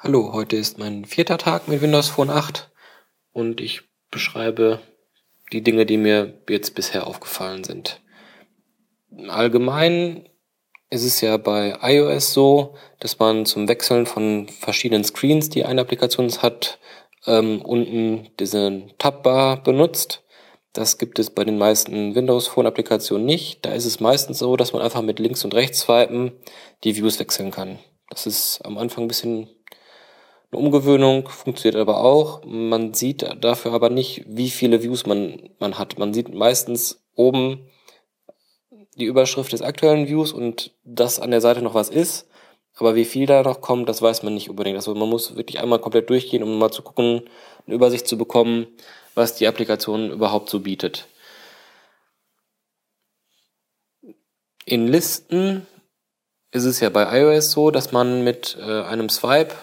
Hallo, heute ist mein vierter Tag mit Windows Phone 8 und ich beschreibe die Dinge, die mir jetzt bisher aufgefallen sind. Allgemein ist es ja bei iOS so, dass man zum Wechseln von verschiedenen Screens, die eine Applikation hat, ähm, unten diese Tabbar benutzt. Das gibt es bei den meisten Windows Phone Applikationen nicht. Da ist es meistens so, dass man einfach mit links und rechts swipen die Views wechseln kann. Das ist am Anfang ein bisschen eine Umgewöhnung funktioniert aber auch. Man sieht dafür aber nicht, wie viele Views man, man hat. Man sieht meistens oben die Überschrift des aktuellen Views und dass an der Seite noch was ist. Aber wie viel da noch kommt, das weiß man nicht unbedingt. Also man muss wirklich einmal komplett durchgehen, um mal zu gucken, eine Übersicht zu bekommen, was die Applikation überhaupt so bietet. In Listen ist es ja bei iOS so, dass man mit äh, einem Swipe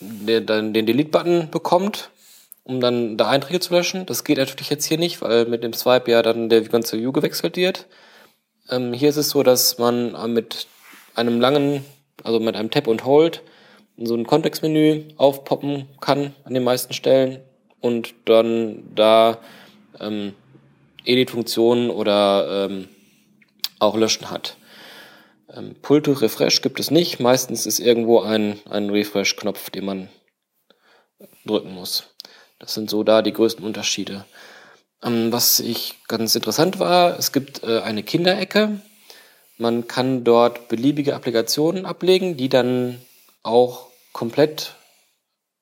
der dann den Delete-Button bekommt, um dann da Einträge zu löschen. Das geht natürlich jetzt hier nicht, weil mit dem Swipe ja dann der ganze View gewechselt wird. Ähm, hier ist es so, dass man mit einem langen, also mit einem Tap und Hold, so ein Kontextmenü aufpoppen kann an den meisten Stellen und dann da ähm, Edit-Funktionen oder ähm, auch Löschen hat. Ähm, Pull to Refresh gibt es nicht. Meistens ist irgendwo ein, ein Refresh-Knopf, den man drücken muss. Das sind so da die größten Unterschiede. Ähm, was ich ganz interessant war, es gibt äh, eine Kinderecke. Man kann dort beliebige Applikationen ablegen, die dann auch komplett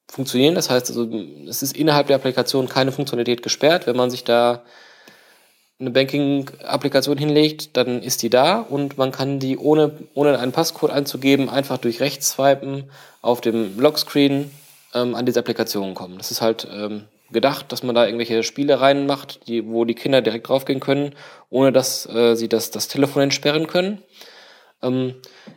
funktionieren. Das heißt, also, es ist innerhalb der Applikation keine Funktionalität gesperrt. Wenn man sich da eine Banking-Applikation hinlegt, dann ist die da und man kann die ohne, ohne einen Passcode einzugeben, einfach durch rechts swipen auf dem Lockscreen ähm, an diese Applikation kommen. Das ist halt ähm, gedacht, dass man da irgendwelche Spiele reinmacht, die, wo die Kinder direkt draufgehen können, ohne dass äh, sie das, das Telefon entsperren können. Ähm,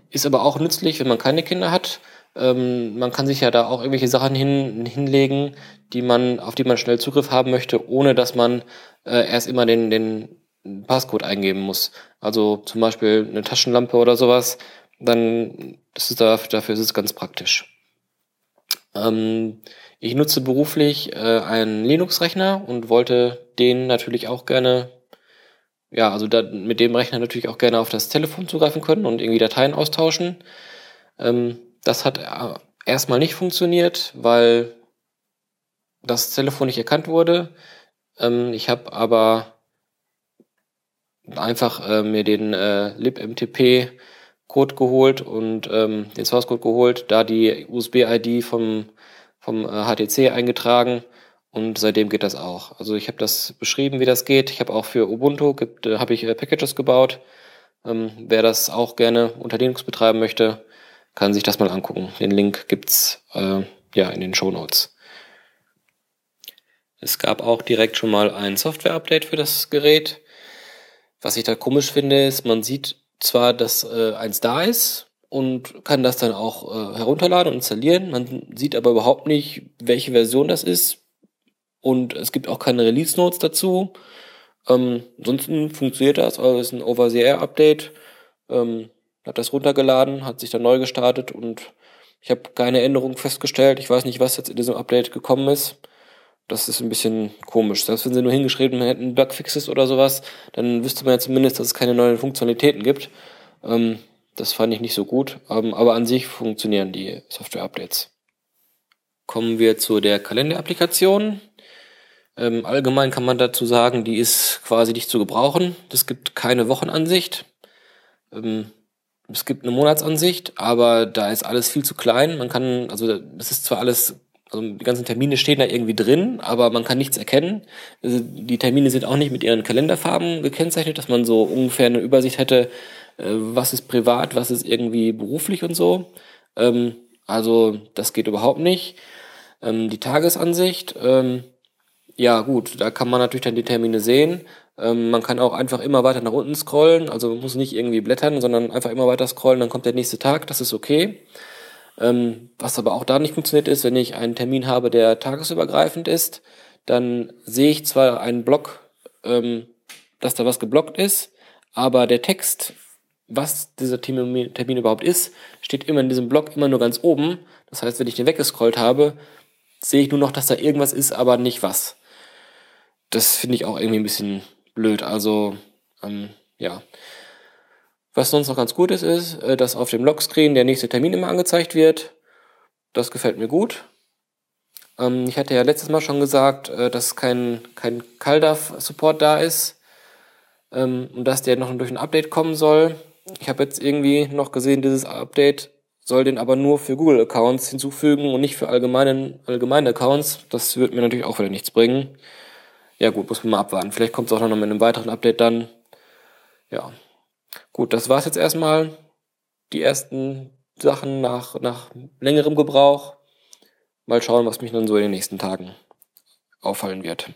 ist aber auch nützlich, wenn man keine Kinder hat. Ähm, man kann sich ja da auch irgendwelche Sachen hin, hinlegen, die man, auf die man schnell Zugriff haben möchte, ohne dass man äh, erst immer den, den Passcode eingeben muss. Also zum Beispiel eine Taschenlampe oder sowas, dann das ist dafür, dafür ist es ganz praktisch. Ähm, ich nutze beruflich äh, einen Linux-Rechner und wollte den natürlich auch gerne, ja, also da, mit dem Rechner natürlich auch gerne auf das Telefon zugreifen können und irgendwie Dateien austauschen. Ähm, das hat äh, erstmal nicht funktioniert, weil das Telefon nicht erkannt wurde. Ähm, ich habe aber einfach äh, mir den äh, libmtp Code geholt und ähm, den Source Code geholt, da die USB-ID vom, vom äh, HTC eingetragen und seitdem geht das auch. Also ich habe das beschrieben, wie das geht. Ich habe auch für Ubuntu gibt, äh, habe ich äh, Packages gebaut. Ähm, wer das auch gerne unter Linux betreiben möchte, kann sich das mal angucken. Den Link gibt's äh, ja in den Show Notes. Es gab auch direkt schon mal ein Software-Update für das Gerät. Was ich da komisch finde, ist, man sieht zwar, dass äh, eins da ist und kann das dann auch äh, herunterladen und installieren. Man sieht aber überhaupt nicht, welche Version das ist. Und es gibt auch keine Release-Notes dazu. Ähm, ansonsten funktioniert das, also es ist ein Over-the-Air-Update. Ähm, hat das runtergeladen, hat sich dann neu gestartet und ich habe keine Änderung festgestellt. Ich weiß nicht, was jetzt in diesem Update gekommen ist. Das ist ein bisschen komisch. Selbst wenn sie nur hingeschrieben hätten Bugfixes oder sowas, dann wüsste man ja zumindest, dass es keine neuen Funktionalitäten gibt. Ähm, das fand ich nicht so gut. Ähm, aber an sich funktionieren die Software-Updates. Kommen wir zu der Kalender-Applikation. Ähm, allgemein kann man dazu sagen, die ist quasi nicht zu gebrauchen. Es gibt keine Wochenansicht. Ähm, es gibt eine Monatsansicht, aber da ist alles viel zu klein. Man kann, also es ist zwar alles also die ganzen Termine stehen da irgendwie drin, aber man kann nichts erkennen. Also die Termine sind auch nicht mit ihren Kalenderfarben gekennzeichnet, dass man so ungefähr eine Übersicht hätte, äh, was ist privat, was ist irgendwie beruflich und so. Ähm, also das geht überhaupt nicht. Ähm, die Tagesansicht, ähm, ja gut, da kann man natürlich dann die Termine sehen. Man kann auch einfach immer weiter nach unten scrollen, also man muss nicht irgendwie blättern, sondern einfach immer weiter scrollen, dann kommt der nächste Tag, das ist okay. Ähm, was aber auch da nicht funktioniert ist, wenn ich einen Termin habe, der tagesübergreifend ist, dann sehe ich zwar einen Block, ähm, dass da was geblockt ist, aber der Text was dieser Termin, Termin überhaupt ist, steht immer in diesem Blog immer nur ganz oben. Das heißt, wenn ich den weggescrollt habe, sehe ich nur noch, dass da irgendwas ist, aber nicht was. Das finde ich auch irgendwie ein bisschen blöd. Also, ähm, ja. Was sonst noch ganz gut ist, ist, äh, dass auf dem Logscreen der nächste Termin immer angezeigt wird. Das gefällt mir gut. Ähm, ich hatte ja letztes Mal schon gesagt, äh, dass kein, kein CalDAV-Support da ist ähm, und dass der noch durch ein Update kommen soll. Ich habe jetzt irgendwie noch gesehen, dieses Update soll den aber nur für Google-Accounts hinzufügen und nicht für allgemeinen, allgemeine Accounts. Das wird mir natürlich auch wieder nichts bringen. Ja gut, muss man mal abwarten. Vielleicht kommt es auch noch mit einem weiteren Update dann. Ja. Gut, das war's jetzt erstmal. Die ersten Sachen nach, nach längerem Gebrauch. Mal schauen, was mich dann so in den nächsten Tagen auffallen wird.